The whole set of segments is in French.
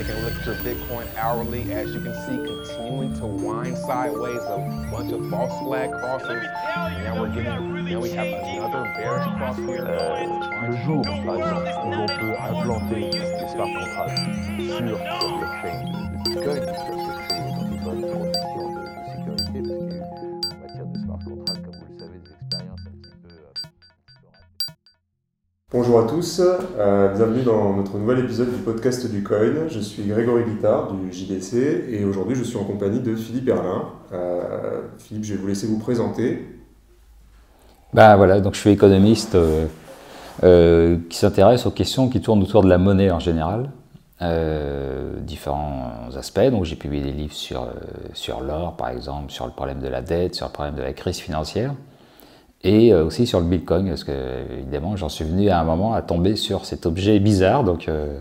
Taking a look at your Bitcoin hourly, as you can see, continuing to wind sideways, a bunch of false flag crosses. And now we're getting, now we have another bearish cross here. Le jour, par exemple, où l'on peut implanter des smart sur la blockchain Bitcoin, Bonjour à tous, euh, bienvenue dans notre nouvel épisode du podcast du Coin. Je suis Grégory Guittard du JDC et aujourd'hui je suis en compagnie de Philippe Erlin. Euh, Philippe, je vais vous laisser vous présenter. Ben voilà, donc je suis économiste euh, qui s'intéresse aux questions qui tournent autour de la monnaie en général, différents aspects. Donc j'ai publié des livres sur l'or par exemple, sur le problème de la dette, sur le problème de la crise financière, et euh, aussi sur le Bitcoin, parce que évidemment j'en suis venu à un moment à tomber sur cet objet bizarre, donc euh,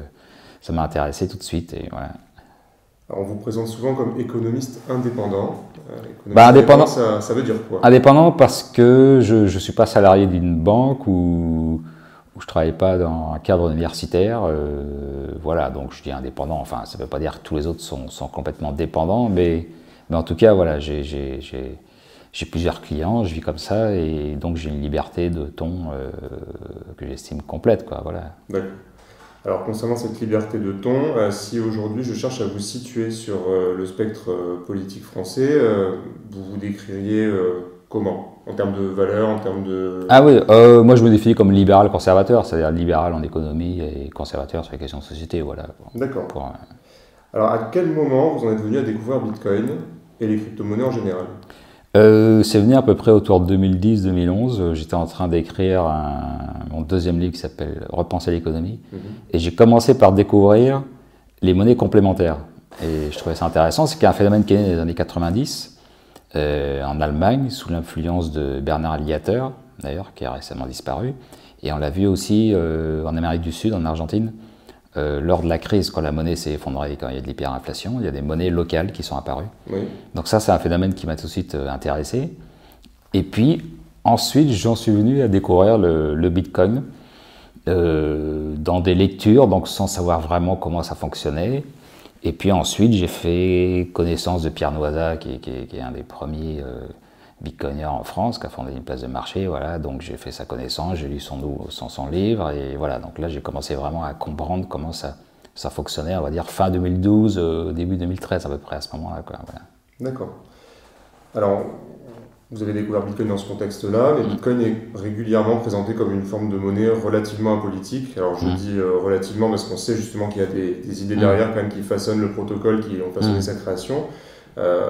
ça m'a intéressé tout de suite. Et voilà. Alors, on vous présente souvent comme économiste indépendant. Euh, économiste Bah, indépendant- ça, ça veut dire quoi? Indépendant parce que je ne suis pas salarié d'une banque ou, ou je ne travaille pas dans un cadre universitaire. euh, voilà, donc je dis indépendant. Enfin, ça ne veut pas dire que tous les autres sont, sont complètement dépendants, mais, mais en tout cas, voilà, j'ai- j'ai plusieurs clients, je vis comme ça et donc j'ai une liberté de ton euh, que j'estime complète. Quoi, voilà. D'accord. Alors concernant cette liberté de ton, euh, si aujourd'hui je cherche à vous situer sur euh, le spectre politique français, vous vous décririez comment? En termes de valeur, en termes de... Ah oui, moi je me définis comme libéral conservateur, c'est-à-dire libéral en économie et conservateur sur les questions de société. Voilà, D'accord. pour, Alors à quel moment vous en êtes venu à découvrir Bitcoin et les crypto-monnaies en général? Euh, c'est venu à peu près autour de 2010-2011. Euh, J'étais en train d'écrire mon deuxième livre qui s'appelle Repenser l'économie. Mhm. Et j'ai commencé par découvrir les monnaies complémentaires. Et je trouvais ça intéressant. C'est un phénomène qui est né dans les années 90 euh, en Allemagne, sous l'influence de Bernard Liater, d'ailleurs, qui a récemment disparu. Et on l'a vu aussi euh, en Amérique du Sud, en Argentine, euh, lors de la crise, quand la monnaie s'est effondrée, quand il y a de l'hyperinflation. Il y a des monnaies locales qui sont apparues. Oui. Donc ça, c'est un phénomène qui m'a tout de suite euh, intéressé. Et puis, ensuite, j'en suis venu à découvrir le, le Bitcoin euh, dans des lectures, donc sans savoir vraiment comment ça fonctionnait. Et puis ensuite, j'ai fait connaissance de Pierre Noisa, qui est un des premiers bitcoiners en France, qui a fondé une place de marché. Voilà, donc j'ai fait sa connaissance, j'ai lu son, son, son livre, et voilà. Donc là, j'ai commencé vraiment à comprendre comment ça, ça fonctionnait, on va dire fin 2012, euh, début 2013 à peu près à ce moment-là. Voilà. D'accord. Alors, vous avez découvert Bitcoin dans ce contexte-là, mais Bitcoin est régulièrement présenté comme une forme de monnaie relativement apolitique. Alors, je Mm. dis euh, relativement parce qu'on sait justement qu'il y a des, des idées Mm. derrière quand même qui façonnent le protocole, qui ont façonné Mm. sa création. Euh,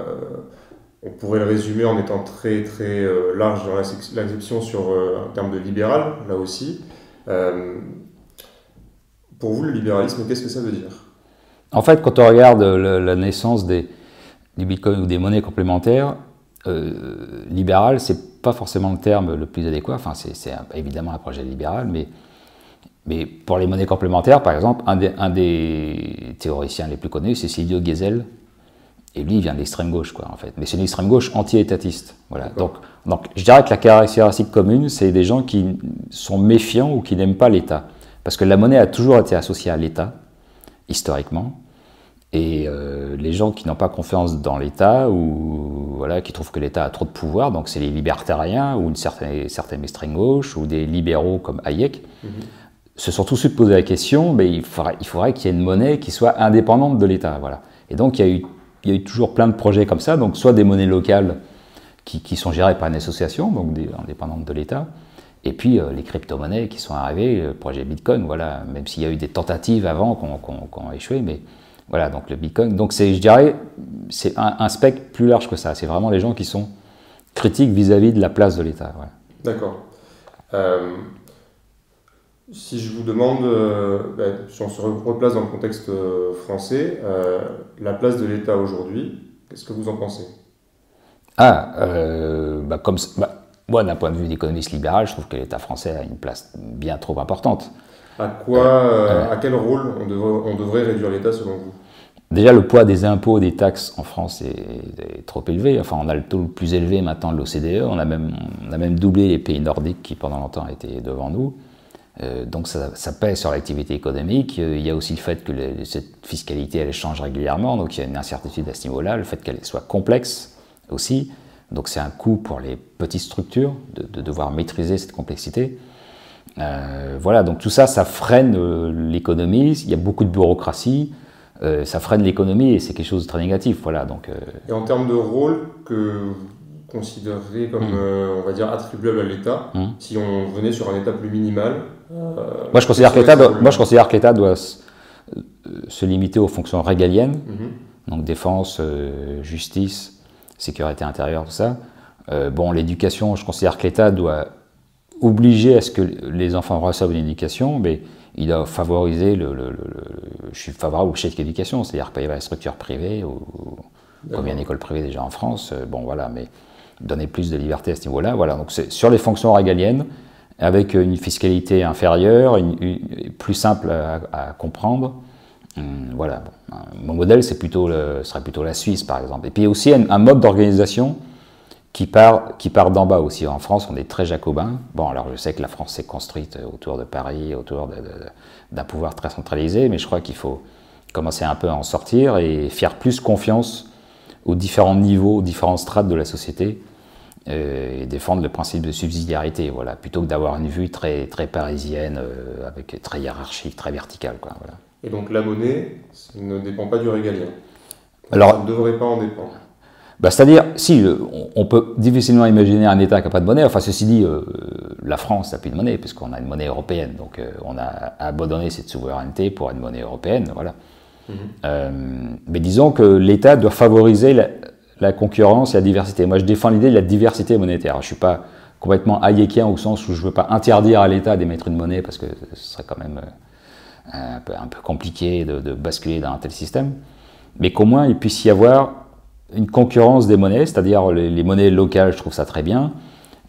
on pourrait le résumer en étant très très euh, large dans l'acc- l'acception sur euh, un terme de libéral, là aussi. Euh, pour vous, le libéralisme, qu'est-ce que ça veut dire? En fait, quand on regarde la naissance des, du Bitcoin ou des monnaies complémentaires, euh, libéral, c'est pas forcément le terme le plus adéquat. Enfin, c'est évidemment un projet libéral, mais, mais pour les monnaies complémentaires, par exemple, un un des théoriciens les plus connus, c'est Silvio Gesell. Et lui, il vient de l'extrême gauche, quoi, en fait. Mais c'est une extrême gauche anti-étatiste. Voilà. Donc, donc, je dirais que la caractéristique commune, c'est des gens qui sont méfiants ou qui n'aiment pas l'État. Parce que la monnaie a toujours été associée à l'État, historiquement. Et euh, les gens qui n'ont pas confiance dans l'État ou voilà, qui trouvent que l'État a trop de pouvoir, donc c'est les libertariens ou une certaine, certaine extrême gauche ou des libéraux comme Hayek, se sont tout de suite posé la question, mais il faudrait, il faudrait qu'il y ait une monnaie qui soit indépendante de l'État. Voilà. Et donc il y, a eu, il y a eu toujours plein de projets comme ça, donc soit des monnaies locales qui, sont gérées par une association, donc des, de l'État, et puis euh, les crypto-monnaies qui sont arrivées, le projet Bitcoin, voilà, même s'il y a eu des tentatives avant qu'on- qu'on échoué, mais voilà, donc le Bitcoin. Donc c'est, je dirais, c'est un, un spectre plus large que ça. C'est vraiment les gens qui sont critiques vis-à-vis de la place de l'État. D'accord. Euh, si je vous demande, euh, ben, si on se replace dans le contexte euh, français, euh, la place de l'État aujourd'hui, qu'est-ce que vous en pensez? Ah, euh, bah, comme, bah, moi, d'un point de vue d'économiste libéral, je trouve que l'État français a une place bien trop importante. À quoi, à quel rôle on devrait, on devrait réduire l'État selon vous? Déjà, le poids des impôts des taxes en France est, est trop élevé. Enfin, on a le taux le plus élevé maintenant de l'OCDE. On, a même- on a même doublé les pays nordiques qui, pendant longtemps, étaient devant nous. Euh, donc ça, pèse sur l'activité économique. Il y a aussi le fait que cette fiscalité elle change régulièrement, donc il y a une incertitude à ce niveau-là, le fait qu'elle soit complexe aussi. Donc c'est un coût pour les petites structures de, de devoir maîtriser cette complexité. Euh, voilà, donc tout ça, ça freine euh, l'économie. Il y a beaucoup de bureaucratie. Euh, ça freine l'économie et c'est quelque chose de très négatif. Voilà, donc, Et en termes de rôle que vous considérez comme, on va dire, attribuable à l'État, si on venait sur un État plus minimal Moi, je considère que l'État doit, moi, je considère que l'État doit se, limiter aux fonctions régaliennes, mhm. donc défense, justice, sécurité intérieure, tout ça. bon, l'éducation, je considère que l'État doit obliger à ce que les enfants reçoivent une éducation, mais il doit favoriser le, je suis favorable au chèque d'éducation, c'est-à-dire pas y avoir des structures privées ou comme il y a une école privée déjà en France, euh, bon voilà, mais donner plus de liberté à ce niveau-là, voilà. Donc c'est sur les fonctions régaliennes, avec une fiscalité inférieure, une, plus simple à, comprendre. Hum, voilà. Mon modèle, c'est plutôt le, serait plutôt la Suisse, par exemple. Et puis aussi un mode d'organisation qui part, qui part d'en bas aussi. En France, on est très jacobin. Bon, alors je sais que la France s'est construite autour de Paris, autour d'un pouvoir très centralisé, mais je crois qu'il faut commencer un peu à en sortir et faire plus confiance aux différents niveaux, aux différentes strates de la société et défendre le principe de subsidiarité, voilà, plutôt que d'avoir une vue très, très parisienne, euh, avec très hiérarchique, très verticale. Quoi, voilà. Et donc la monnaie ne dépend pas du régalien Alors, Ça ne devrait pas en dépendre bah, C'est-à-dire, si, on peut difficilement imaginer un État qui n'a pas de monnaie. Enfin, ceci dit, euh, la France n'a plus de monnaie, puisqu'on a une monnaie européenne. Donc, euh, on a abandonné cette souveraineté pour une monnaie européenne. Voilà. Mhm. Euh, mais disons que l'État doit favoriser la, concurrence et la diversité. Moi, je défends l'idée de la diversité monétaire. Je ne suis pas complètement hayekien au sens où je ne veux pas interdire à l'État d'émettre une monnaie, parce que ce serait quand même un peu, un peu compliqué de, basculer dans un tel système. Mais qu'au moins, il puisse y avoir une concurrence des monnaies, c'est-à-dire les, monnaies locales, je trouve ça très bien.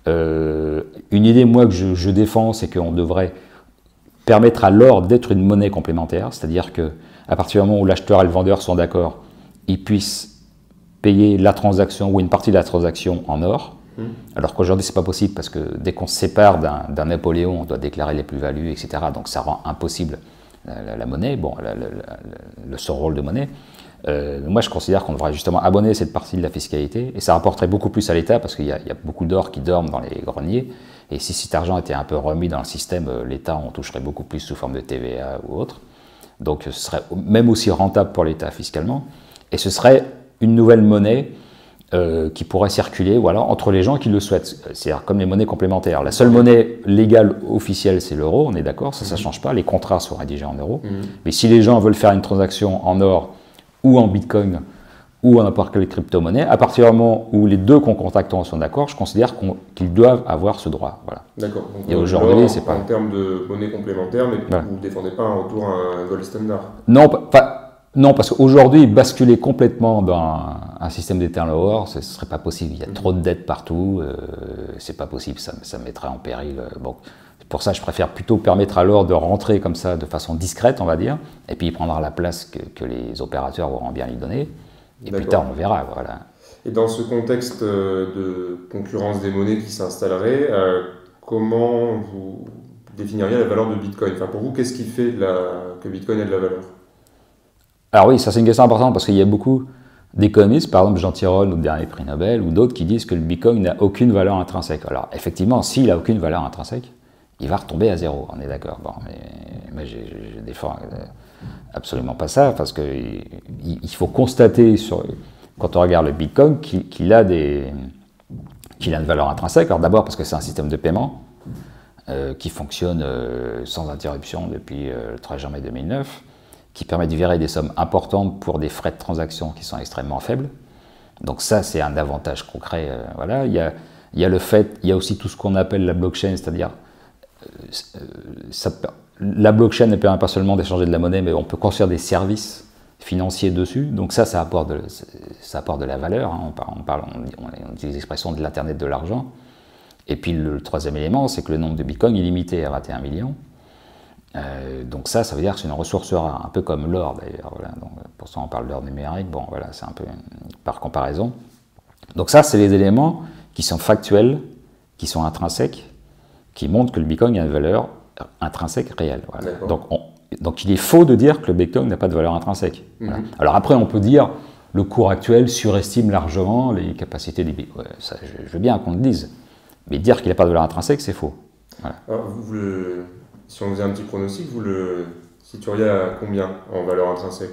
Euh, une idée, moi, que je, défends, c'est qu'on devrait permettre à l'or d'être une monnaie complémentaire, c'est-à-dire que à partir du moment où l'acheteur et le vendeur sont d'accord, ils puissent payer la transaction ou une partie de la transaction en or. Mmh. Alors qu'aujourd'hui, c'est pas possible parce que dès qu'on se sépare d'un Napoléon, on doit déclarer les plus-values, etc. Donc ça rend impossible la, monnaie, bon, le, ce rôle de monnaie. Euh, moi, je considère qu'on devrait justement abonner cette partie de la fiscalité, et ça rapporterait beaucoup plus à l'État, parce qu'il y, a beaucoup d'or qui dorment dans les greniers, et si cet argent était un peu remis dans le système, euh, l'État en toucherait beaucoup plus sous forme de TVA ou autre. Donc ce serait même aussi rentable pour l'État fiscalement, et ce serait une nouvelle monnaie euh, qui pourrait circuler voilà, entre les gens qui le souhaitent. C'est-à-dire comme les monnaies complémentaires. La seule monnaie légale officielle, c'est l'euro, on est d'accord, ça ne mmh. change pas, les contrats sont rédigés en euros. Mmh. Mais si les gens veulent faire une transaction en or ou en Bitcoin ou en n'importe quelle crypto-monnaie, à partir du moment où les deux contractants sont d'accord, je considère qu'ils doivent avoir ce droit. Voilà. D'accord. Et aujourd'hui, c'est pas. En termes de monnaie complémentaire, mais vous ne défendez pas un retour à un gold standard Non, pas, non parce qu'aujourd'hui, basculer complètement dans un, système d'Eternal lower, ce ne serait pas possible. Il y a trop de dettes partout, euh, c'est pas possible, ça, ça mettrait en péril. Euh, bon, pour ça, je préfère plutôt permettre à l'or de rentrer comme ça de façon discrète, on va dire, et puis il prendra la place que, les opérateurs auront bien lui donner. Et plus tard, on verra. Voilà. Et dans ce contexte euh, de concurrence des monnaies qui s'installerait, euh, comment vous définiriez la valeur de Bitcoin? Enfin, Pour vous, qu'est-ce qui fait que Bitcoin ait de la valeur? Alors oui, ça c'est une question importante parce qu'il y a beaucoup d'économistes, par exemple Jean Tirole, au dernier prix Nobel, ou d'autres qui disent que le Bitcoin n'a aucune valeur intrinsèque. Alors effectivement, s'il n'a aucune valeur intrinsèque, il va retomber à zéro, on est d'accord. Bon, mais, je, défends euh, absolument pas ça, parce qu'il il faut constater, quand on regarde le Bitcoin, qu'il a, des, qu'il a une valeur intrinsèque. Alors d'abord parce que c'est un système de paiement euh, qui fonctionne euh, sans interruption depuis le 13 janvier 2009, qui permet de virer des sommes importantes pour des frais de transaction qui sont extrêmement faibles. Donc ça, c'est un avantage concret. voilà. Il y, a, le fait, il y a aussi tout ce qu'on appelle la blockchain, c'est-à-dire la blockchain ne permet pas seulement d'échanger de la monnaie, mais on peut construire des services financiers dessus. Donc ça, ça apporte de, ça apporte de la valeur. Hein. On, parle, on, utilise l'expression de l'Internet de l'argent. Et puis le troisième élément, c'est que le nombre de bitcoins est limité à 21 millions. Euh, donc ça, ça veut dire que c'est une ressource rare, un peu comme l'or d'ailleurs. pour ça, on parle d'or numérique. Bon, voilà, c'est un peu par comparaison. Donc ça, c'est les éléments qui sont factuels, qui sont intrinsèques, qui montre que le Bitcoin a une valeur intrinsèque réelle. Voilà. Donc, on- donc il est faux de dire que le Bitcoin n'a pas de valeur intrinsèque. Voilà. Mhm. Alors après, on peut dire le cours actuel surestime largement les capacités des Bitcoin. Ouais, ça, je, je veux bien qu'on le dise. Mais dire qu'il n'a pas de valeur intrinsèque, c'est faux. Alors, vous, vous le- si on faisait un petit pronostic, vous le situeriez à combien en valeur intrinsèque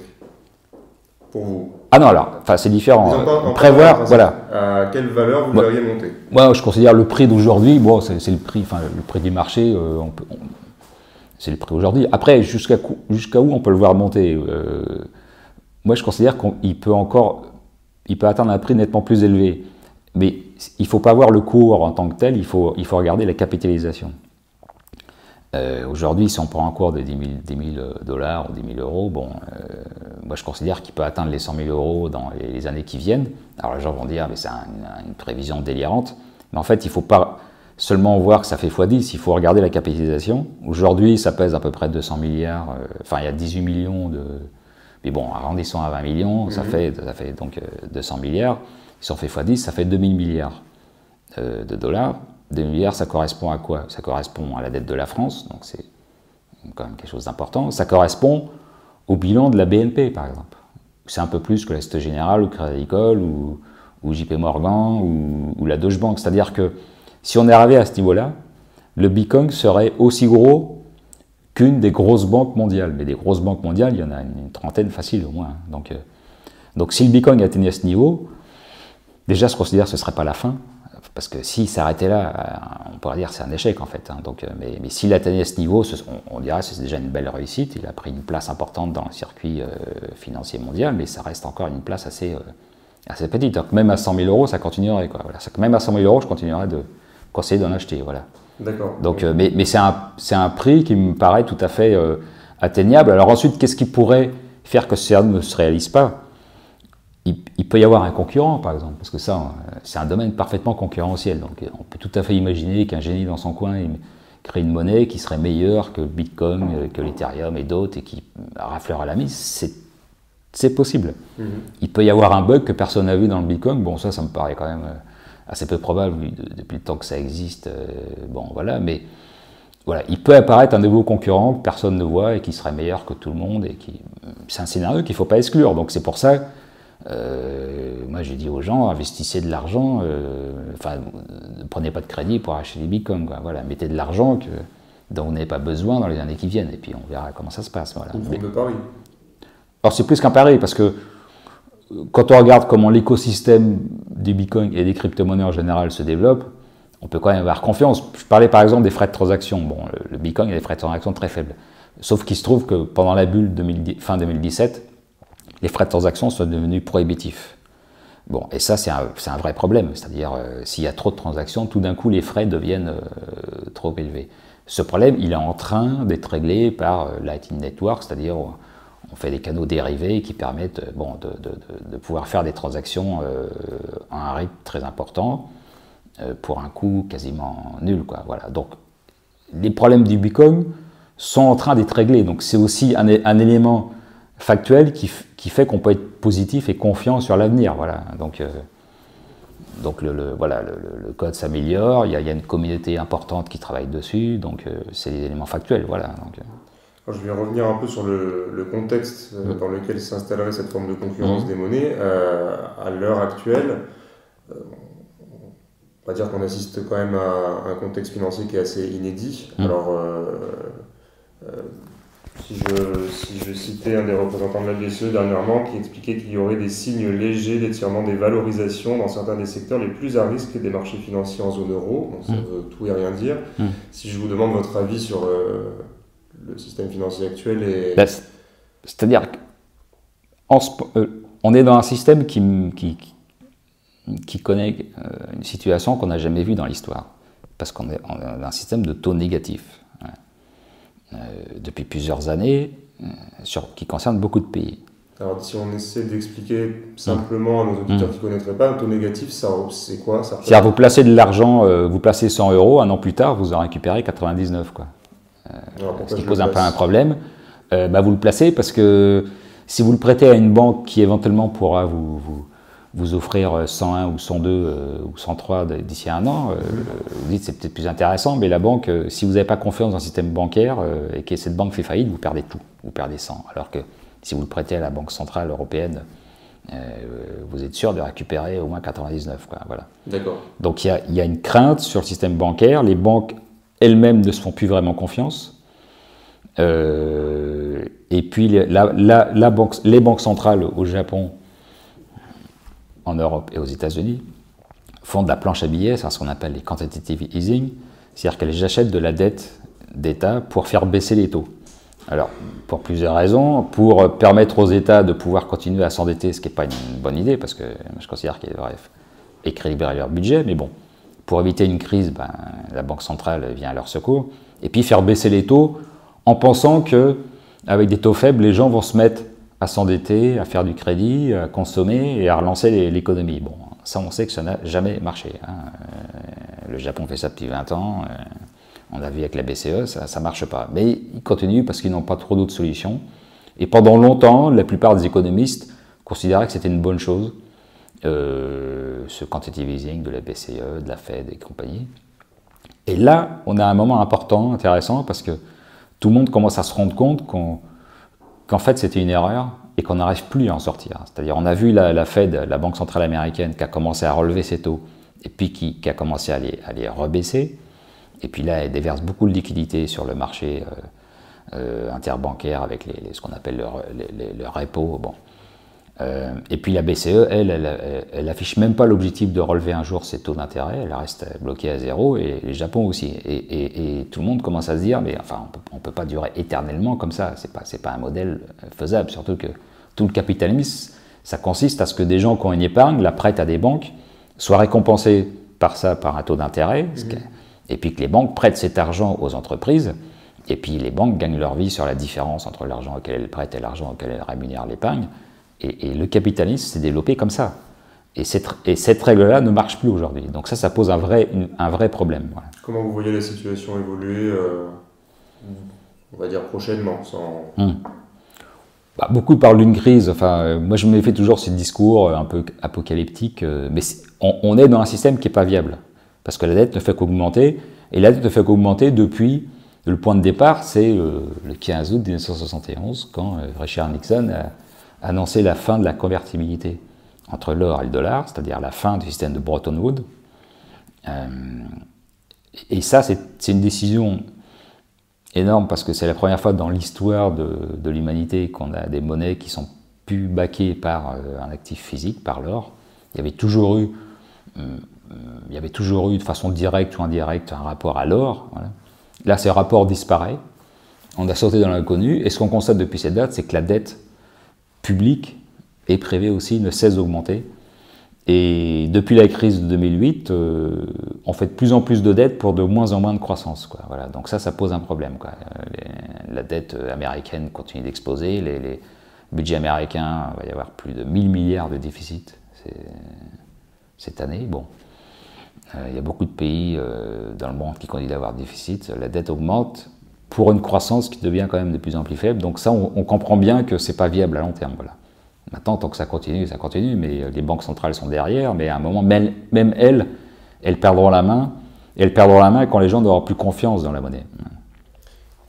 Pour vous? Ah non, alors, enfin, c'est différent. Pas en Prévoir, voilà. À quelle valeur vous Ouais. le verriez monter? Moi, je considère le prix d'aujourd'hui, bon, c'est le prix, enfin, le prix du marché, euh, on c'est le prix aujourd'hui. Après, jusqu'à jusqu'à où on peut le voir monter euh, Moi, je considère qu'il peut encore, il peut atteindre un prix nettement plus élevé. Mais il ne faut pas voir le cours en tant que tel, il faut, il faut regarder la capitalisation. Euh, Aujourd'hui, si on prend un cours de 10 000, 10 000 dollars ou 10 000 euros, bon, euh, moi je considère qu'il peut atteindre les 100 000 euros dans les, les années qui viennent. Alors les gens vont dire, mais c'est un- une prévision délirante. Mais en fait, il ne faut pas seulement voir que ça fait x10, il faut regarder la capitalisation. Aujourd'hui, ça pèse à peu près 200 milliards, euh, enfin il y a 18 millions de... Mais bon, arrondissons à 20 millions, ça, Mhm. fait, ça fait donc euh, 200 milliards. Si on fait x10, ça fait 2000 milliards euh, de dollars. 2 milliards, ça correspond à quoi? Ça correspond à la dette de la France, donc c'est quand même quelque chose d'important. Ça correspond au bilan de la BNP, par exemple. C'est un peu plus que la Société Générale ou Crédit Agricole ou, JP Morgan ou, la Deutsche Bank. C'est-à-dire que si on est arrivé à ce niveau-là, le Bitcoin serait aussi gros qu'une des grosses banques mondiales. Mais des grosses banques mondiales, il y en a une, trentaine facile au moins. Donc, euh, donc si le Bitcoin atteignait ce niveau, déjà je considère que ce ne serait pas la fin. Parce que s'il s'arrêtait là, euh, on pourrait dire que c'est un échec en fait. hein. Donc, euh, mais mais s'il atteignait ce niveau, ce- on, on dirait que c'est déjà une belle réussite. Il a pris une place importante dans le circuit euh, financier mondial, mais ça reste encore une place assez, euh, assez petite. Donc même à 100 000 euros, ça continuerait. Quoi. Voilà. Même à 100 000 euros, je continuerais de conseiller d'en acheter. Voilà. D'accord. Donc, euh, mais mais c'est un, un prix qui me paraît tout à fait atteignable. Alors ensuite, qu'est-ce qui pourrait faire que ça ne se réalise pas? Il, il peut y avoir un concurrent, par exemple, parce que ça, euh, c'est un domaine parfaitement concurrentiel. Donc, euh, on peut tout à fait imaginer qu'un génie dans son coin il crée une monnaie qui serait meilleure que le Bitcoin, euh, que l'Ethereum et d'autres, et qui raflera la mise. C'est, possible. Mhm. Il peut y avoir un bug que personne n'a vu dans le Bitcoin. Bon, ça, ça me paraît quand même assez peu probable depuis le temps que ça existe. bon, voilà, mais voilà, il peut apparaître un nouveau concurrent que personne ne voit et qui serait meilleur que tout le monde. Et qui, c'est un scénario qu'il ne faut pas exclure. Donc c'est pour ça, euh, moi je dis aux gens, investissez de l'argent, euh, enfin, ne prenez pas de crédit pour acheter des bitcoins. Quoi. Voilà, mettez de l'argent que, dont vous n'avez pas besoin dans les années qui viennent. Et puis on verra comment ça se passe. Voilà. Une Mais- de pari. alors c'est plus qu'un pari parce que euh, quand on regarde comment l'écosystème du Bitcoin et des crypto-monnaies en général se développe, on peut quand même avoir confiance. Je parlais par exemple des frais de transaction. Bon, le, le Bitcoin a des frais de transaction très faibles. Sauf qu'il se trouve que pendant la bulle 2010 fin 2017, les frais de transaction sont devenus prohibitifs. Bon, et ça, c'est un, vrai problème. C'est-à-dire, euh, s'il y a trop de transactions, tout d'un coup, les frais deviennent euh, trop élevés. Ce problème, il est en train d'être réglé par euh, Lightning Network, c'est-à-dire, on fait des canaux dérivés qui permettent euh, bon, de, pouvoir faire des transactions à un rythme très important pour un coût quasiment nul. Voilà. Donc, les problèmes du Bitcoin sont en train d'être réglés. Donc, c'est aussi un élément factuel qui, fait qu'on peut être positif et confiant sur l'avenir. Voilà. Donc, euh, donc le, le- voilà, le, code s'améliore, il y, a, il y a une communauté importante qui travaille dessus, donc euh, c'est des éléments factuels. Voilà. Donc, euh, je vais revenir un peu sur le, le contexte Mm. dans lequel s'installerait cette forme de concurrence Mm. des monnaies. À l'heure actuelle, on va dire qu'on assiste quand même à un contexte financier qui est assez inédit. Mm. Alors, euh, si, je, si je citais un des représentants de la BCE dernièrement qui expliquait qu'il y aurait des signes légers d'étirement des valorisations dans certains des secteurs les plus à risque des marchés financiers en zone euro, ça Mm. veut tout et rien dire. Mm. Si je vous demande votre avis sur euh, le système financier actuel et... C- C'est-à-dire qu'on est dans un système qui, qui, qui- connaît euh, une situation qu'on n'a jamais vue dans l'histoire, parce qu'on est, dans un système de taux négatif ouais. Euh, depuis plusieurs années, euh, sur, qui concerne beaucoup de pays. Alors, si on essaie d'expliquer simplement à nos auditeurs qui ne connaîtraient pas, un taux négatif, c'est quoi C'est-à-dire vous placez de l'argent, euh, vous placez 100 euros, un an plus tard, vous en récupérez 99. Quoi. Alors, pourquoi ce qui pose un peu un problème, euh, bah, vous le placez parce que si vous le prêtez à une banque qui éventuellement pourra vous, vous, vous offrir 101 ou 102 ou 103 d'ici un an, vous dites c'est peut-être plus intéressant, mais la banque, si vous n'avez pas confiance dans le système bancaire et que cette banque fait faillite, vous perdez tout, vous perdez 100. Alors que si vous le prêtez à la Banque Centrale Européenne, vous êtes sûr de récupérer au moins 99. voilà. D'accord. Donc il y, y, a une crainte sur le système bancaire, les banques elles-mêmes ne se font plus vraiment confiance. Euh, et puis la, la, la banque, les banques centrales au Japon, en Europe et aux États-Unis font de la planche à billets, c'est ce qu'on appelle les quantitative easing, c'est-à-dire qu'elles achètent de la dette d'État pour faire baisser les taux. Alors, pour plusieurs raisons, pour permettre aux États de pouvoir continuer à s'endetter, ce qui n'est pas une bonne idée, parce que je considère qu'ils devraient équilibrer leur budget, mais bon, pour éviter une crise, ben, la Banque centrale vient à leur secours, et puis faire baisser les taux en pensant que avec des taux faibles, les gens vont se mettre à s'endetter, à faire du crédit, à consommer et à relancer l'économie. Bon, ça, on sait que ça n'a jamais marché. Hein. Euh, le Japon fait ça depuis 20 ans. Euh, on a vu avec la BCE, ça ne marche pas. Mais ils continuent parce qu'ils n'ont pas trop d'autres solutions. Et pendant longtemps, la plupart des économistes considéraient que c'était une bonne chose, euh, ce quantitative easing de la BCE, de la Fed et compagnie. Et là, on a un moment important, intéressant, parce que tout le monde commence à se rendre compte qu'en fait c'était une erreur et qu'on n'arrive plus à en sortir. C'est-à-dire, on a vu la, Fed, la Banque centrale américaine, qui a commencé à relever ses taux et puis qui, a commencé à les, rebaisser. Et puis là, elle déverse beaucoup de liquidités sur le marché euh, euh, interbancaire avec ce qu'on appelle le, le, repo. Bon. Euh, et puis la BCE, elle, elle, affiche même pas l'objectif de relever un jour ses taux d'intérêt, elle reste bloquée à zéro, et le Japon aussi. Et, tout le monde commence à se dire, mais enfin, on peut, peut pas durer éternellement comme ça, c'est pas, pas un modèle faisable, surtout que tout le capitalisme, ça consiste à ce que des gens qui ont une épargne, la prêtent à des banques, soient récompensés par ça, par un taux d'intérêt, mmh. et puis que les banques prêtent cet argent aux entreprises, et puis les banques gagnent leur vie sur la différence entre l'argent auquel elles prêtent et l'argent auquel elles rémunèrent l'épargne. Et, le capitalisme s'est développé comme ça. Et cette, et cette règle-là ne marche plus aujourd'hui. Donc ça, ça pose un vrai, un vrai problème. Comment vous voyez la situation évoluer, euh, on va dire prochainement sans... Hmm. Bah, beaucoup parlent d'une crise. Enfin, euh, moi, je me fais toujours ce discours euh, un peu apocalyptique. mais on, est dans un système qui n'est pas viable. Parce que la dette ne fait qu'augmenter. Et la dette ne fait qu'augmenter depuis... Le point de départ, c'est le 15 août 1971, quand Richard Nixon a annoncer la fin de la convertibilité entre l'or et le dollar, c'est-à-dire la fin du système de Bretton Woods. Euh, et ça, c'est une décision énorme parce que c'est la première fois dans l'histoire de, l'humanité qu'on a des monnaies qui sont plus baquées par euh, un actif physique, par l'or. Il y avait toujours eu, euh, il y avait toujours eu de façon directe ou indirecte un rapport à l'or. Là, ce rapport disparaît. On a sauté dans l'inconnu. Et ce qu'on constate depuis cette date, c'est que la dette public et privé aussi ne cesse d'augmenter. Et depuis la crise de 2008, euh, on fait de plus en plus de dettes pour de moins en moins de croissance. Voilà. Donc ça, ça pose un problème. Quoi. la dette américaine continue d'exploser. Les, budgets américains, il va y avoir plus de 1000 milliards de déficit cette année. Bon. Euh, il y a beaucoup de pays euh, dans le monde qui continuent d'avoir déficit. La dette augmente pour une croissance qui devient quand même de plus en plus faible. Donc ça, on, comprend bien que c'est pas viable à long terme. Voilà. Maintenant, tant que ça continue, ça continue, mais euh, les banques centrales sont derrière, mais à un moment, même, elles, elles perdront la main, et elles perdront la main quand les gens n'auront plus confiance dans la monnaie.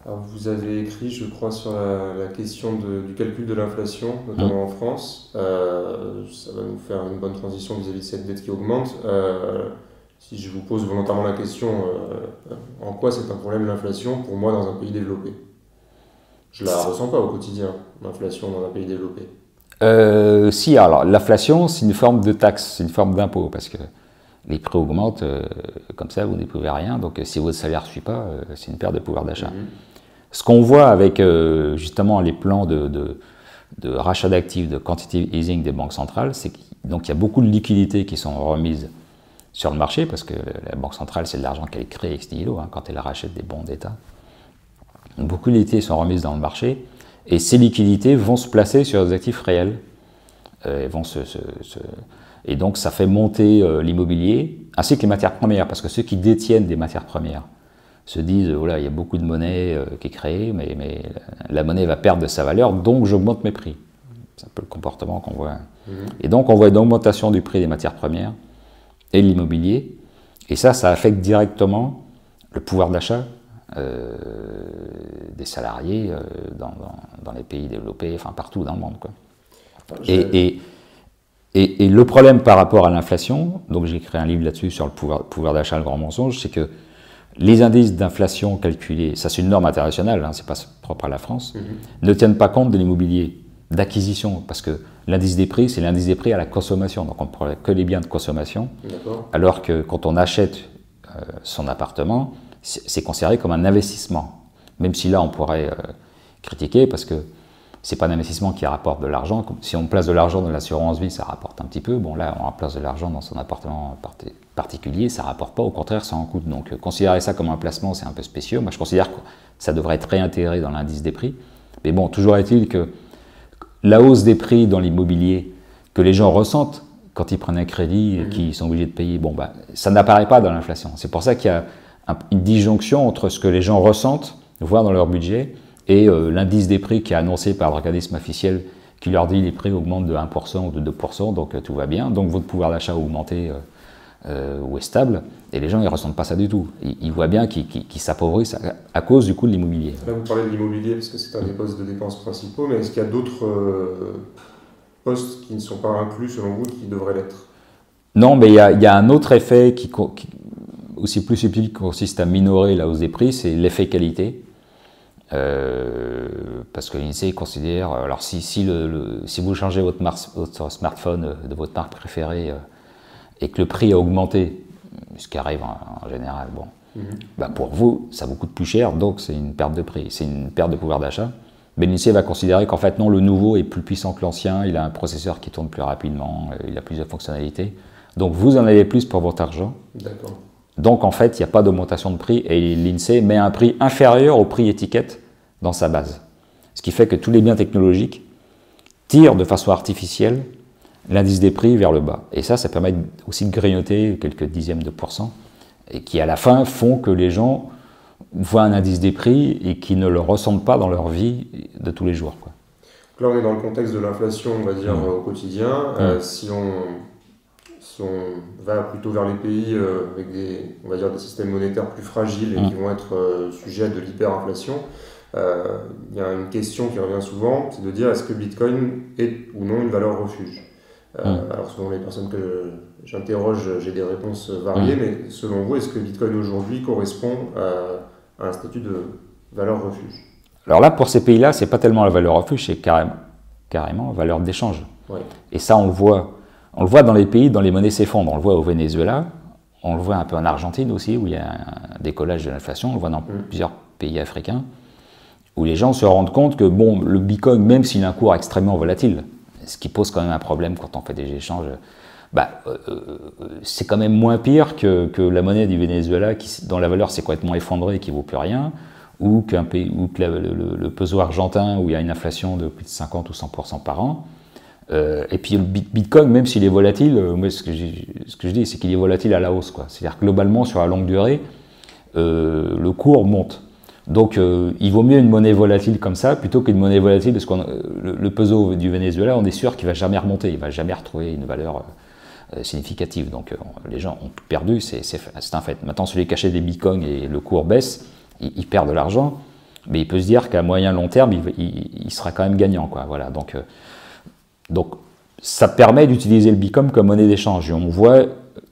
vous avez écrit, je crois, sur la, question du calcul de l'inflation, notamment mmh. en France. Euh, ça va nous faire une bonne transition vis-à-vis de cette dette qui augmente. Euh, si je vous pose volontairement la question, euh, en quoi c'est un problème l'inflation pour moi dans un pays développé? Je la ressens pas au quotidien, l'inflation dans un pays développé. Euh, si, alors l'inflation, c'est une forme de taxe, c'est une forme d'impôt, parce que les prix augmentent, euh, comme ça, vous n'y pouvez rien, donc si votre salaire ne suit pas, c'est une perte de pouvoir d'achat. Mhm. Ce qu'on voit avec justement les plans de, de rachat d'actifs, de quantitative easing des banques centrales, c'est qu'il y a beaucoup de liquidités qui sont remises sur le marché, parce que la Banque centrale, c'est de l'argent qu'elle crée ex nihilo hein, quand elle rachète des bons d'État. Beaucoup de liquidités sont remises dans le marché, et ces liquidités vont se placer sur des actifs réels. Euh, vont se, Et donc ça fait monter euh, l'immobilier, ainsi que les matières premières, parce que ceux qui détiennent des matières premières se disent, voilà, il y a beaucoup de monnaie euh, qui est créée, mais, mais, la monnaie va perdre de sa valeur, donc j'augmente mes prix. C'est un peu le comportement qu'on voit. Et donc on voit une augmentation du prix des matières premières et l'immobilier. Et ça, ça affecte directement le pouvoir d'achat euh, des salariés euh, dans, dans- dans les pays développés, enfin partout dans le monde. Quoi. Et, et, et- et le problème par rapport à l'inflation, donc j'ai écrit un livre là-dessus sur le pouvoir, pouvoir d'achat, le grand mensonge, c'est que les indices d'inflation calculés, ça c'est une norme internationale, hein, c'est pas propre à la France, ne tiennent pas compte de l'immobilier d'acquisition, parce que l'indice des prix, c'est l'indice des prix à la consommation, donc on ne prend que les biens de consommation, alors que quand on achète euh, son appartement, c'est considéré comme un investissement. Même si là, on pourrait euh, critiquer parce que c'est pas un investissement qui rapporte de l'argent. Si on place de l'argent dans l'assurance vie, ça rapporte un petit peu. Bon, là, on place de l'argent dans son appartement parti- particulier, ça rapporte pas. Au contraire, ça en coûte. Donc, euh, considérer ça comme un placement, c'est un peu spécieux. Moi, je considère que ça devrait être réintégré dans l'indice des prix. Mais bon, toujours est-il que la hausse des prix dans l'immobilier que les gens ressentent quand ils prennent un crédit et qu'ils sont obligés de payer, bon, bah, ça n'apparaît pas dans l'inflation. C'est pour ça qu'il y a un- une disjonction entre ce que les gens ressentent, voient dans leur budget, et euh, l'indice des prix qui est annoncé par l'organisme officiel qui leur dit les prix augmentent de 1% ou de 2%, donc euh, tout va bien, donc votre pouvoir d'achat a augmenté euh, euh, ou est stable, et les gens ils ressentent pas ça du tout. Ils, ils voient bien qu'ils s'appauvrissent à, à cause du coût de l'immobilier. Là, vous parlez de l'immobilier parce que c'est un des postes de dépenses principaux, mais est-ce qu'il y a d'autres euh, postes qui ne sont pas inclus selon vous qui devraient l'être? Non, mais il y, a- il y a un autre effet qui, aussi plus subtil qui consiste à minorer la hausse des prix, c'est l'effet qualité. Euh, parce que l'INSEE considère, alors si, si, le- le- si vous changez votre smartphone euh, de votre marque préférée euh, et que le prix a augmenté, ce qui arrive en, en général, bon, bah pour vous, ça vous coûte plus cher, donc c'est une perte de prix, c'est une perte de pouvoir d'achat. Mais l'INSEE va considérer qu'en fait, non, le nouveau est plus puissant que l'ancien, il a un processeur qui tourne plus rapidement, euh, il a plus de fonctionnalités. Donc vous en avez plus pour votre argent. Donc en fait, il n'y a pas d'augmentation de prix et l'INSEE met un prix inférieur au prix étiquette dans sa base. Ce qui fait que tous les biens technologiques tirent de façon artificielle l'indice des prix vers le bas. Et ça, ça permet aussi de grignoter quelques dixièmes de pourcent et qui à la fin font que les gens voient un indice des prix et qui ne le ressentent pas dans leur vie de tous les jours. quoi. Là, on est dans le contexte de l'inflation, on va dire, Mm. au quotidien. Euh, si, on, si on va plutôt vers les pays euh, avec des, on va dire, des systèmes monétaires plus fragiles et Mm. qui vont être euh, sujets à de l'hyperinflation, il y a une question qui revient souvent, c'est de dire est-ce que Bitcoin est ou non une valeur refuge? Euh, Mm. Alors, selon les personnes que j'interroge, j'ai des réponses variées, Mm. mais selon vous, est-ce que Bitcoin aujourd'hui correspond à, à un statut de valeur refuge? Alors là, pour ces pays-là, c'est pas tellement la valeur refuge, c'est carrément, carrément la valeur d'échange. Et ça, on le voit. On le voit dans les pays dont les monnaies s'effondrent. On le voit au Venezuela, on le voit un peu en Argentine aussi, où il y a un décollage de l'inflation. On le voit dans plusieurs pays africains, où les gens se rendent compte que bon, le Bitcoin, même s'il a un cours extrêmement volatile, ce qui pose quand même un problème quand on fait des échanges, bah, euh, euh, c'est quand même moins pire que, que la monnaie du Venezuela, qui, dont la valeur s'est complètement effondrée et qui vaut plus rien, ou pays, ou que le, peso argentin, où il y a une inflation de plus de 50 ou 100% par an. Euh, et puis le bit- Bitcoin, même s'il est volatile, moi ce que, je dis, c'est qu'il est volatile à la hausse. C'est-à-dire que globalement, sur la longue durée, le cours monte. Donc euh, il vaut mieux une monnaie volatile comme ça plutôt qu'une monnaie volatile, parce que le, le peso du Venezuela, on est sûr qu'il va jamais remonter, il va jamais retrouver une valeur euh, significative. Donc euh, les gens ont perdu, c'est un fait. Maintenant, celui qui achète des bitcoins et le cours baisse, il, il perd de l'argent, mais il peut se dire qu'à moyen long terme, il, sera quand même gagnant. Quoi. Voilà, donc, euh, donc ça permet d'utiliser le bitcoin comme monnaie d'échange. Et on voit,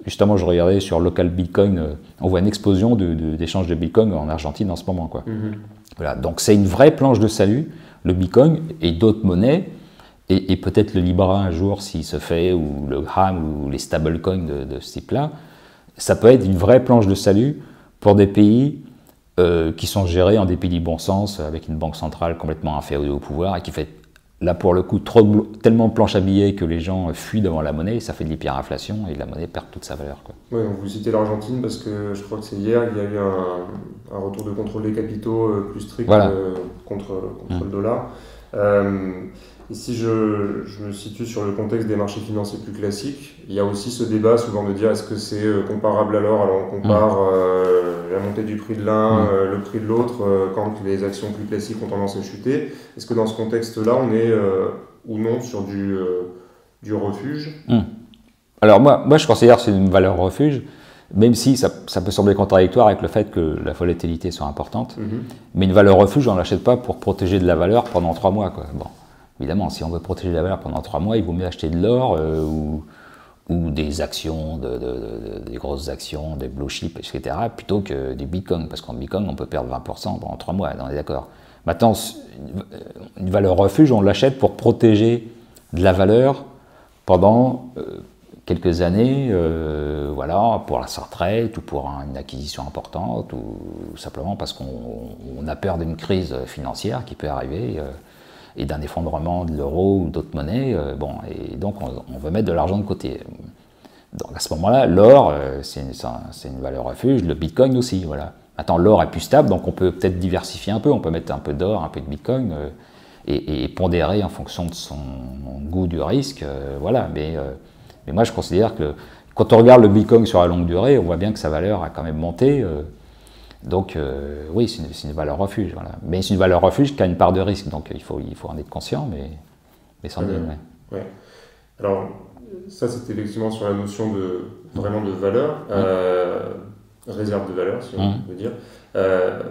justement, je regardais sur local bitcoin, euh, on voit une explosion de- de- d'échanges de, bitcoin en Argentine en ce moment. Quoi. Voilà, donc c'est une vraie planche de salut, le Bitcoin et d'autres monnaies, et, et peut-être le Libra un jour s'il se fait, ou le Gram, ou les stablecoins de, de ce type-là. Ça peut être une vraie planche de salut pour des pays euh, qui sont gérés en dépit du bon sens, avec une banque centrale complètement inféodée au pouvoir, et qui fait, là pour le coup, trop, de- tellement planche à billets que les gens fuient devant la monnaie, ça fait de l'hyperinflation, et la monnaie perd toute sa valeur. Quoi. Oui, donc vous citez l'Argentine parce que je crois que c'est hier, il y a eu un, un retour de contrôle des capitaux euh, plus strict Voilà. euh, contre, contre Mm. le dollar. Euh, si je, je me situe sur le contexte des marchés financiers plus classiques, il y a aussi ce débat souvent de dire est-ce que c'est euh, comparable alors? Alors on compare euh, la montée du prix de l'un, Mm. euh, le prix de l'autre, euh, quand les actions plus classiques ont tendance à chuter. Est-ce que dans ce contexte-là, on est ou non sur du, du refuge? Hmm. Alors moi, moi, je considère que c'est une valeur refuge, même si ça, ça peut sembler contradictoire avec le fait que la volatilité soit importante. Mhm. Mais une valeur refuge, on ne l'achète pas pour protéger de la valeur pendant trois mois. Quoi. Bon, évidemment, si on veut protéger la valeur pendant trois mois, il vaut mieux acheter de l'or euh, ou, des actions, de, de- de- des grosses actions, des blue chips, etc., plutôt que du bitcoin. Parce qu'en bitcoin, on peut perdre 20% pendant trois mois, on est d'accord. Maintenant, une, valeur refuge, on l'achète pour protéger de la valeur pendant euh, quelques années, euh, voilà, pour la retraite ou pour un- une acquisition importante ou simplement parce qu'on on a peur d'une crise financière qui peut arriver et d'un effondrement de l'euro ou d'autres monnaies. euh, bon, et donc on, veut mettre de l'argent de côté. Donc à ce moment-là, l'or, euh, c'est une, valeur refuge, le bitcoin aussi, voilà. Maintenant, l'or est plus stable, donc on peut peut-être diversifier un peu, on peut mettre un peu d'or, un peu de bitcoin, euh, et, pondérer en fonction de son goût du risque, voilà. Mais moi, je considère que quand on regarde le bitcoin sur la longue durée, on voit bien que sa valeur a quand même monté. Euh, donc euh, oui, c'est une, valeur refuge, voilà. Mais c'est une valeur refuge qui a une part de risque, donc il faut, il faut en être conscient, mais, mais sans Euh, doute, ouais. Ouais. Alors, ça, c'était effectivement sur la notion de vraiment de valeur, euh, réserve de valeur, si on Mhm. veut dire. Euh,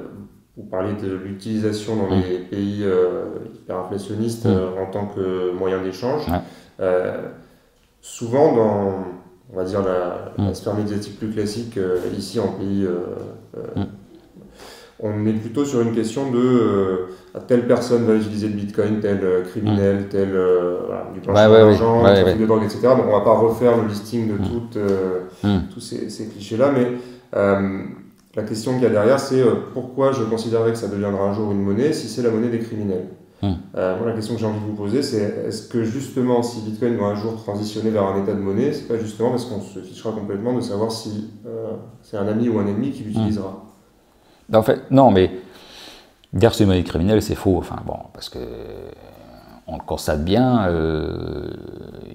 vous parliez de l'utilisation dans Mhm. les pays euh, hyperinflationnistes euh, en tant que moyen d'échange. Euh, souvent, dans on va dire la, la sphère médiatique plus classique, euh, ici en pays euh, euh. On est plutôt sur une question de euh, telle personne va utiliser le bitcoin, tel euh, criminel, tel euh, voilà, du blanchiment Mm. Ouais, d'argent, ouais, ouais, de drogue, etc. Donc on va pas refaire le listing de Mm. toutes, euh, Mm. tous ces, ces clichés-là, mais la question qu'il y a derrière, c'est pourquoi je considérerais que ça deviendra un jour une monnaie si c'est la monnaie des criminels? Mm. La question que j'ai envie de vous poser, c'est est-ce que justement, si Bitcoin va un jour transitionner vers un état de monnaie, c'est pas justement parce qu'on se fichera complètement de savoir si c'est un ami ou un ennemi qui l'utilisera? En fait, non, mais dire que c'est monnaie criminelle, c'est faux. Enfin, bon, parce que euh, on le constate bien. euh,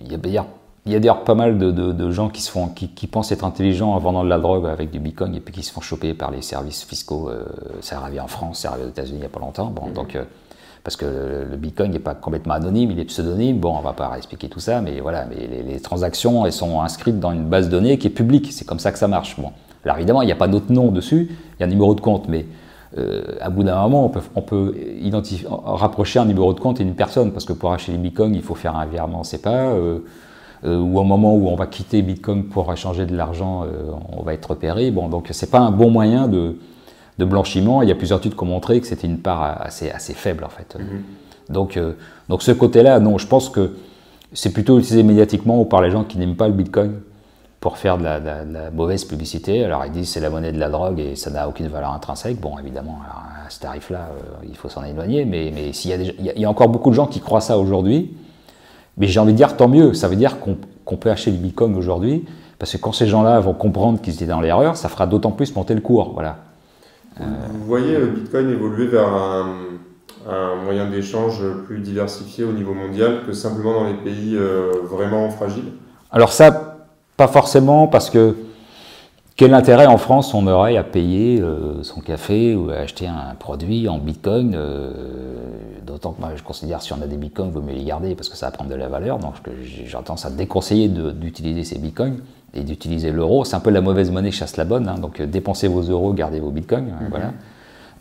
Il y a d'ailleurs il y a d'ailleurs pas mal de, de- de gens qui, se font, qui, qui pensent être intelligents en vendant de la drogue avec du bitcoin et puis qui se font choper par les services fiscaux. euh, ça est arrivé en France, c'est arrivé aux États-Unis il n'y a pas longtemps. Bon, donc, euh, parce que le, bitcoin n'est pas complètement anonyme, il est pseudonyme. Bon, on va pas expliquer tout ça, mais voilà, mais les, les transactions elles sont inscrites dans une base de données qui est publique. C'est comme ça que ça marche. Bon, alors évidemment, il n'y a pas d'autre nom dessus, il y a un numéro de compte, mais euh, à bout d'un moment, on peut, on peut identifier, rapprocher un numéro de compte et une personne, parce que pour acheter les bitcoins, il faut faire un virement SEPA, euh, euh, ou au moment où on va quitter Bitcoin pour échanger de l'argent, euh, on va être repéré. Bon, donc c'est pas un bon moyen de, de blanchiment. Il y a plusieurs études qui ont montré que c'était une part assez, assez faible en fait. Donc, euh, donc ce côté-là, non, je pense que c'est plutôt utilisé médiatiquement ou par les gens qui n'aiment pas le Bitcoin pour faire de la, de la- de la mauvaise publicité. Alors ils disent c'est la monnaie de la drogue et ça n'a aucune valeur intrinsèque. Bon, évidemment, alors, à ce tarif-là, euh, il faut s'en éloigner. Mais, mais s'il y a des- il y, a- il y a encore beaucoup de gens qui croient ça aujourd'hui. Mais j'ai envie de dire tant mieux. Ça veut dire qu'on peut acheter du Bitcoin aujourd'hui. Parce que quand ces gens-là vont comprendre qu'ils étaient dans l'erreur, ça fera d'autant plus monter le cours. Voilà. Vous voyez le Bitcoin évoluer vers un, un moyen d'échange plus diversifié au niveau mondial que simplement dans les pays euh, vraiment fragiles? Alors ça, pas forcément, parce que quel intérêt en France on aurait à payer euh, son café ou à acheter un produit en bitcoin euh, D'autant que moi je considère si on a des bitcoins, il vaut mieux les garder parce que ça va prendre de la valeur. Donc j'ai tendance à déconseiller d'utiliser ces bitcoins et d'utiliser l'euro. C'est un peu la mauvaise monnaie chasse la bonne. hein. donc euh, dépensez vos euros, gardez vos bitcoins. hein, Voilà.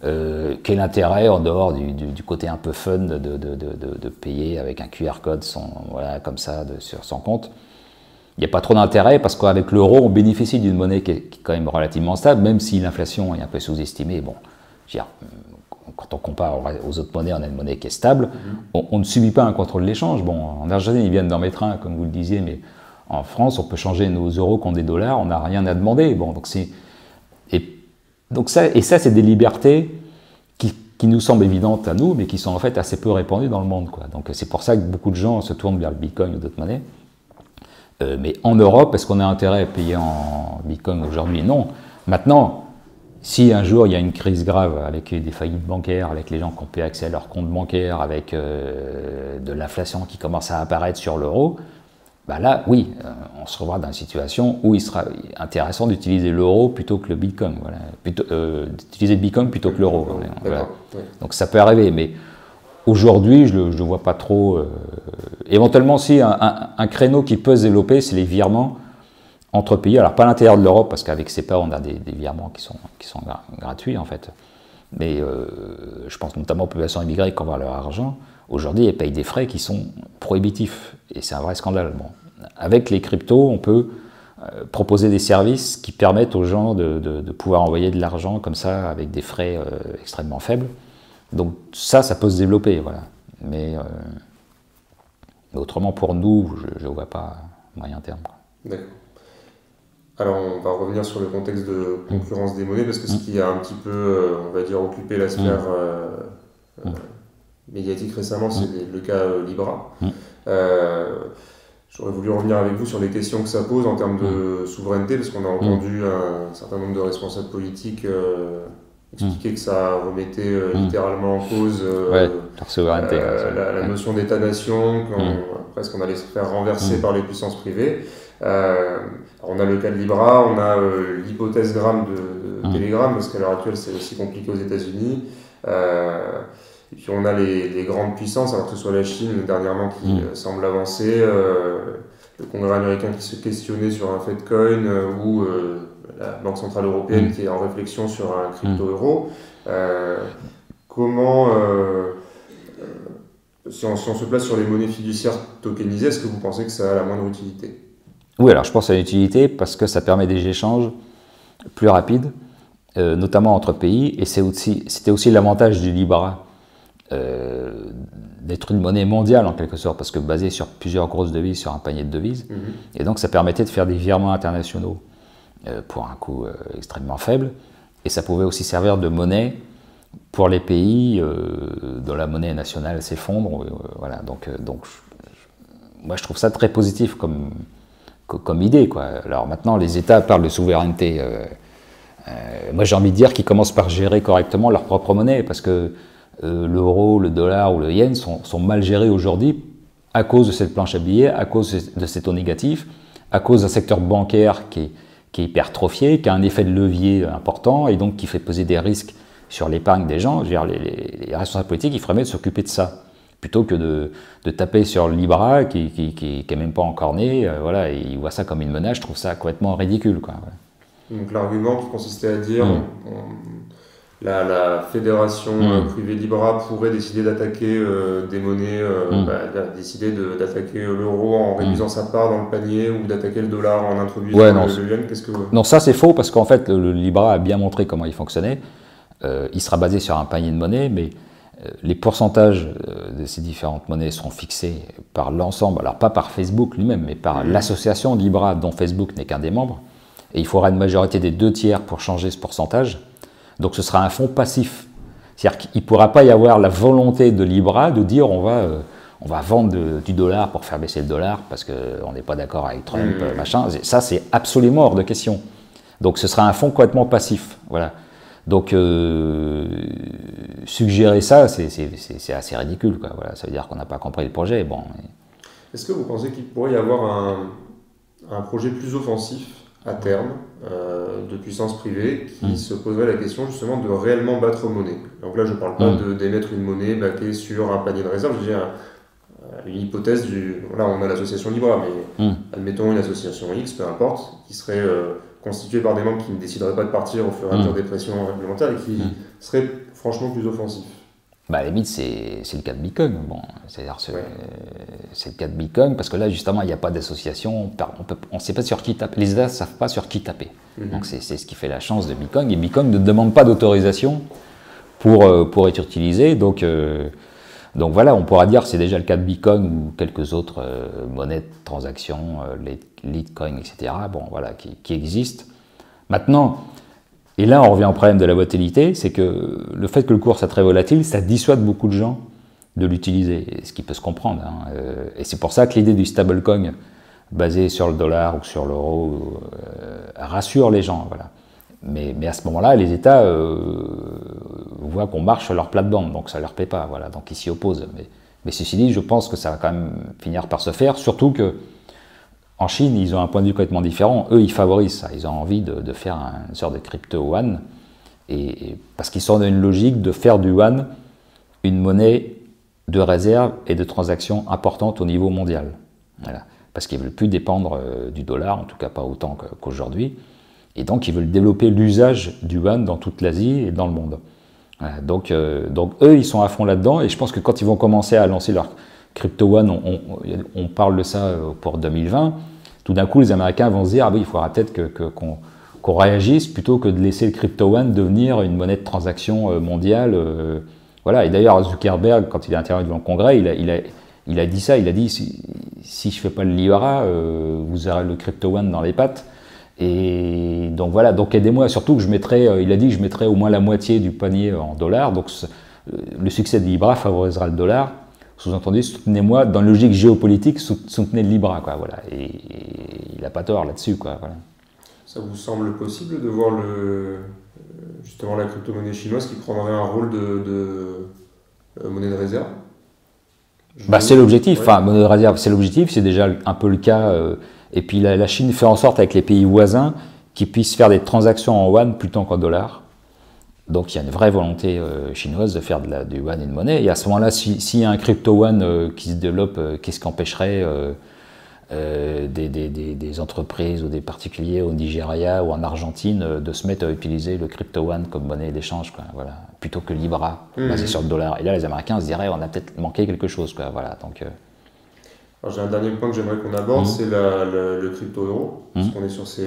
Euh, quel intérêt en dehors du, du- du côté un peu fun de, de- de- de- de payer avec un QR code son, voilà, comme ça sur son compte? Il n'y a pas trop d'intérêt parce qu'avec l'euro, on bénéficie d'une monnaie qui est, qui est quand même relativement stable, même si l'inflation est un peu sous-estimée. Bon, dire, quand on compare aux autres monnaies, on a une monnaie qui est stable. On, on ne subit pas un contrôle d'échange. Bon, en Argentine, ils viennent d'en mettre un, comme vous le disiez, mais en France, on peut changer nos euros contre des dollars, on n'a rien à demander. Bon, donc c'est et donc ça, et ça, c'est des libertés qui, qui nous semblent évidentes à nous, mais qui sont en fait assez peu répandues dans le monde. Quoi. Donc c'est pour ça que beaucoup de gens se tournent vers le Bitcoin ou d'autres monnaies. Euh, mais en Europe, est-ce qu'on a intérêt à payer en Bitcoin aujourd'hui? Non. Maintenant, si un jour il y a une crise grave avec des faillites bancaires, avec les gens qui ont plus accès à leur compte bancaire, avec euh, de l'inflation qui commence à apparaître sur l'euro, bah là, oui, euh, on se retrouvera dans une situation où il sera intéressant d'utiliser l'euro plutôt que le Bitcoin. Voilà. Plutôt, euh, d'utiliser le Bitcoin plutôt que l'euro. Voilà. Donc ça peut arriver, mais aujourd'hui, je ne vois pas trop. euh, éventuellement, si un, créneau qui peut se développer, c'est les virements entre pays. Alors, pas à l'intérieur de l'Europe, parce qu'avec CEPA, on a des, virements qui sont, gratuits, en fait. Mais euh, je pense notamment aux populations immigrées qui envoient leur argent. Aujourd'hui, elles payent des frais qui sont prohibitifs. Et c'est un vrai scandale. Bon. Avec les cryptos, on peut euh, proposer des services qui permettent aux gens de, pouvoir envoyer de l'argent comme ça avec des frais extrêmement faibles. Donc ça, ça peut se développer, voilà. Mais, autrement, pour nous, je ne vois pas moyen terme. D'accord. Alors, on va revenir sur le contexte de concurrence des monnaies, parce que ce mm. qui a un petit peu, euh, on va dire, occupé la sphère mm. euh, euh, médiatique récemment, c'est le cas Libra. J'aurais voulu revenir avec vous sur les questions que ça pose en termes de souveraineté, parce qu'on a entendu un certain nombre de responsables politiques expliquer que ça remettait littéralement en cause la, notion d'État-nation, presque on allait se faire renverser par les puissances privées. Euh, on a le cas de Libra, on a euh, l'hypothèse gramme de, mmh. Telegram, parce qu'à l'heure actuelle c'est aussi compliqué aux États-Unis. Euh, et puis on a les, grandes puissances, alors que ce soit la Chine dernièrement qui mmh. semble avancer, le Congrès américain qui se questionnait sur un Fedcoin ou la Banque Centrale Européenne mmh. qui est en réflexion sur un crypto-euro. comment, si on, si on, se place sur les monnaies fiduciaires tokenisées, est-ce que vous pensez que ça a la moindre utilité? Oui, alors je pense à l'utilité parce que ça permet des échanges plus rapides, euh, notamment entre pays, et c'était aussi, aussi l'avantage du Libra euh, d'être une monnaie mondiale en quelque sorte, parce que basée sur plusieurs grosses devises, sur un panier de devises, mhm. et donc ça permettait de faire des virements internationaux euh, pour un coût extrêmement faible, et ça pouvait aussi servir de monnaie pour les pays dont la monnaie nationale s'effondre. voilà, donc, donc moi je trouve ça très positif comme, comme idée. Quoi. Alors maintenant, les États parlent de souveraineté. Euh, euh, moi, j'ai envie de dire qu'ils commencent par gérer correctement leur propre monnaie, parce que euh, l'euro, le dollar ou le yen sont, mal gérés aujourd'hui à cause de cette planche à billets, à cause de ces taux négatifs, à cause d'un secteur bancaire qui est, qui est hypertrophié, qui a un effet de levier important et donc qui fait poser des risques sur l'épargne des gens. Je veux dire, les, les, responsables politiques, il ferait mieux de s'occuper de ça plutôt que de, de, taper sur le Libra qui, qui, qui, qui est même pas encore né, euh, voilà, il voit ça comme une menace, je trouve ça complètement ridicule. Quoi, Donc l'argument qui consistait à dire mm. La, la, fédération euh, privée Libra pourrait décider d'attaquer euh, des monnaies, mm. bah, décider d'attaquer l'euro en réduisant sa part dans le panier ou d'attaquer le dollar en introduisant le, yuan, qu'est-ce que Non, ça c'est faux parce qu'en fait le, Libra a bien montré comment il fonctionnait. il sera basé sur un panier de monnaie, mais euh, les pourcentages euh, de ces différentes monnaies seront fixés par l'ensemble, alors pas par Facebook lui-même, mais par mmh. l'association Libra dont Facebook n'est qu'un des membres. Et il faudra une majorité des deux tiers pour changer ce pourcentage. Donc ce sera un fonds passif. C'est-à-dire qu'il ne pourra pas y avoir la volonté de Libra de dire on va, euh, on va vendre du dollar pour faire baisser le dollar parce qu'on n'est pas d'accord avec Trump, mmh. machin. Ça, c'est absolument hors de question. Donc ce sera un fonds complètement passif. Voilà. Donc, euh, suggérer ça, c'est assez ridicule. Quoi. Voilà, ça veut dire qu'on n'a pas compris le projet. Bon, Est-ce que vous pensez qu'il pourrait y avoir un, projet plus offensif à terme euh, de puissance privée qui hmm. se poserait la question justement de réellement battre monnaie Donc là, je ne parle pas hmm. d'émettre une monnaie baquée sur un panier de réserve, je dis une hypothèse du. Là, on a l'association Libra, mais hmm. admettons une association X, peu importe, qui serait. Euh, constitué par des membres qui ne décideraient pas de partir au fur et à mesure des pressions réglementaires et qui seraient franchement plus offensifs. Bah, à la limite, c'est le cas de Bitcoin. Bon, c'est-à-dire, c'est le cas de Bitcoin parce que là, justement, il n'y a pas d'association. On ne sait pas sur qui taper. Les États ne savent pas sur qui taper. Mm-hmm. Donc, c'est ce qui fait la chance de Bitcoin. Et Bitcoin ne demande pas d'autorisation pour, euh, pour être utilisé. Donc, euh, donc voilà, on pourra dire que c'est déjà le cas de Bitcoin ou quelques autres euh, monnaies de transaction, euh, Litecoin, etc., bon, voilà, qui, existent. Maintenant, et là on revient au problème de la volatilité, c'est que le fait que le cours soit très volatile, ça dissuade beaucoup de gens de l'utiliser, ce qui peut se comprendre. Hein. Euh, et c'est pour ça que l'idée du stablecoin basé sur le dollar ou sur l'euro rassure les gens. Voilà. Mais, à ce moment-là, les États euh, voient qu'on marche sur leur plate-bande, donc ça ne leur plaît pas, voilà, donc ils s'y opposent. Mais, ceci dit, je pense que ça va quand même finir par se faire, surtout que en Chine, ils ont un point de vue complètement différent. Eux, ils favorisent ça, ils ont envie de, faire une sorte de crypto-yuan, parce qu'ils sont dans une logique de faire du yuan une monnaie de réserves et de transactions importantes au niveau mondial. Parce qu'ils ne veulent plus dépendre euh, du dollar, en tout cas pas autant qu'aujourd'hui. Et donc ils veulent développer l'usage du yuan dans toute l'Asie et dans le monde. Donc, euh, donc eux, ils sont à fond là-dedans. Et je pense que quand ils vont commencer à lancer leur crypto one, on, parle de ça euh, pour 2020, tout d'un coup les Américains vont se dire, ah il faudra peut-être qu'on réagisse plutôt que de laisser le crypto one devenir une monnaie de transaction mondiale. Voilà, et d'ailleurs, Zuckerberg, quand il est intervenu devant le Congrès, il a, dit ça, il a dit si, je ne fais pas le Libra, euh, vous aurez le Crypto One dans les pattes. Et donc voilà, donc aidez-moi, surtout que je mettrai, euh, il a dit que je mettrais au moins la moitié du panier en dollars, donc euh, le succès de Libra favorisera le dollar. Sous-entendu, soutenez-moi, dans la logique géopolitique, soutenez le Libra, quoi, voilà. Et, il n'a pas tort là-dessus, quoi, voilà. Ça vous semble possible de voir le, justement la crypto-monnaie chinoise qui prendrait un rôle de, euh, monnaie de réserve? Bah, C'est l'objectif, enfin, monnaie de réserve, c'est l'objectif, c'est déjà un peu le cas. Euh, et puis la, Chine fait en sorte avec les pays voisins qu'ils puissent faire des transactions en yuan plutôt qu'en dollars. Donc il y a une vraie volonté euh, chinoise de faire de la, du yuan une monnaie. Et à ce moment-là, s'il y a un crypto yuan qui se développe, qu'est-ce qui empêcherait euh, des, entreprises ou des particuliers au Nigeria ou en Argentine euh, de se mettre à utiliser le crypto one comme monnaie d'échange, voilà, plutôt que Libra, mmh. basé sur le dollar. Et là, les Américains se diraient, on a peut-être manqué quelque chose, quoi, voilà. Donc, euh. J'ai un dernier point que j'aimerais qu'on aborde, mmh. c'est le crypto euro, mmh. parce qu'on est sur ces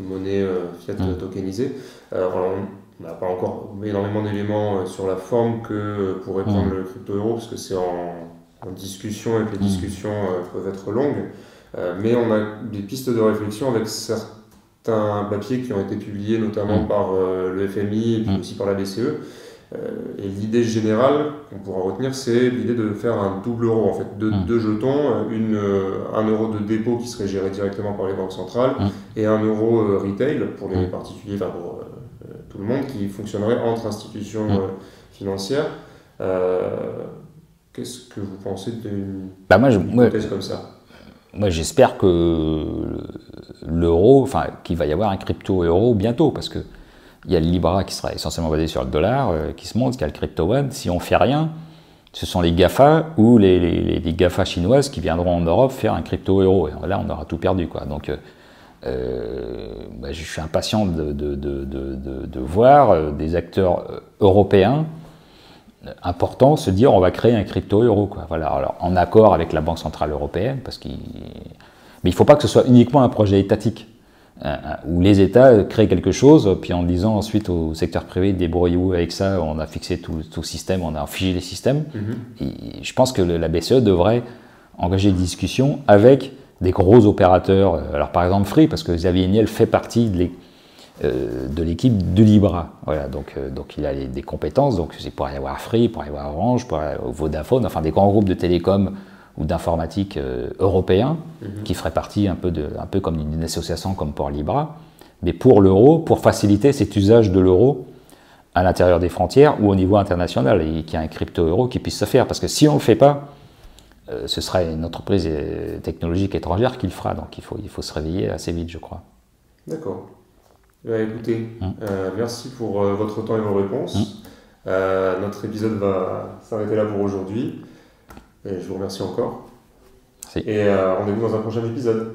monnaies fiat tokenisées. on n'a pas encore énormément d'éléments sur la forme que pourrait prendre le crypto euro, parce que c'est en en discussion et que les discussions euh, peuvent être longues. Euh, mais on a des pistes de réflexion avec certains papiers qui ont été publiés notamment par euh, le FMI et puis aussi par la BCE. Et l'idée générale qu'on pourra retenir, c'est l'idée de faire un double euro, en fait, deux, deux jetons, une, un euro de dépôt qui serait géré directement par les banques centrales et un euro retail pour les particuliers, enfin pour tout le monde, qui fonctionnerait entre institutions financières. Qu'est-ce que vous pensez d'une bah moi, comme ça? Moi, j'espère que l'euro, enfin, qu'il va y avoir un crypto-euro bientôt, parce que il y a le Libra qui sera essentiellement basé sur le dollar, euh, qui se monte, y a le crypto one. Si on fait rien, ce sont les GAFA ou les, GAFA chinoises qui viendront en Europe faire un crypto-euro. Et là, on aura tout perdu. Quoi. Donc, euh, euh, bah, je suis impatient de, voir des acteurs européens important se dire on va créer un crypto-euro. Voilà, en accord avec la Banque Centrale Européenne, parce qu'il... mais il ne faut pas que ce soit uniquement un projet étatique, où les États créent quelque chose, puis en disant ensuite au secteur privé, débrouillez-vous avec ça, on a fixé tout, tout, le système, on a figé les systèmes. Et je pense que la BCE devrait engager des discussions avec des gros opérateurs, alors par exemple Free, parce que Xavier Niel fait partie de euh, de l'équipe de Libra. Voilà, donc, euh, donc il a des compétences, donc il pourrait y avoir Free, il pourrait y avoir Orange, il pourrait y avoir Vodafone, enfin des grands groupes de télécom ou d'informatique euh, européens mhm. qui feraient partie un peu, de, un peu comme une association comme pour Libra, mais pour l'euro, pour faciliter cet usage de l'euro à l'intérieur des frontières ou au niveau international, et qu'il y ait un crypto-euro qui puisse se faire. Parce que si on ne le fait pas, ce sera une entreprise technologique étrangère qui le fera. Donc il faut, il faut se réveiller assez vite, je crois. D'accord. Bah, écoutez, hein. euh, merci pour euh, votre temps et vos réponses. Hein. Euh, notre épisode va s'arrêter là pour aujourd'hui. Et je vous remercie encore. Et rendez-vous dans un prochain épisode.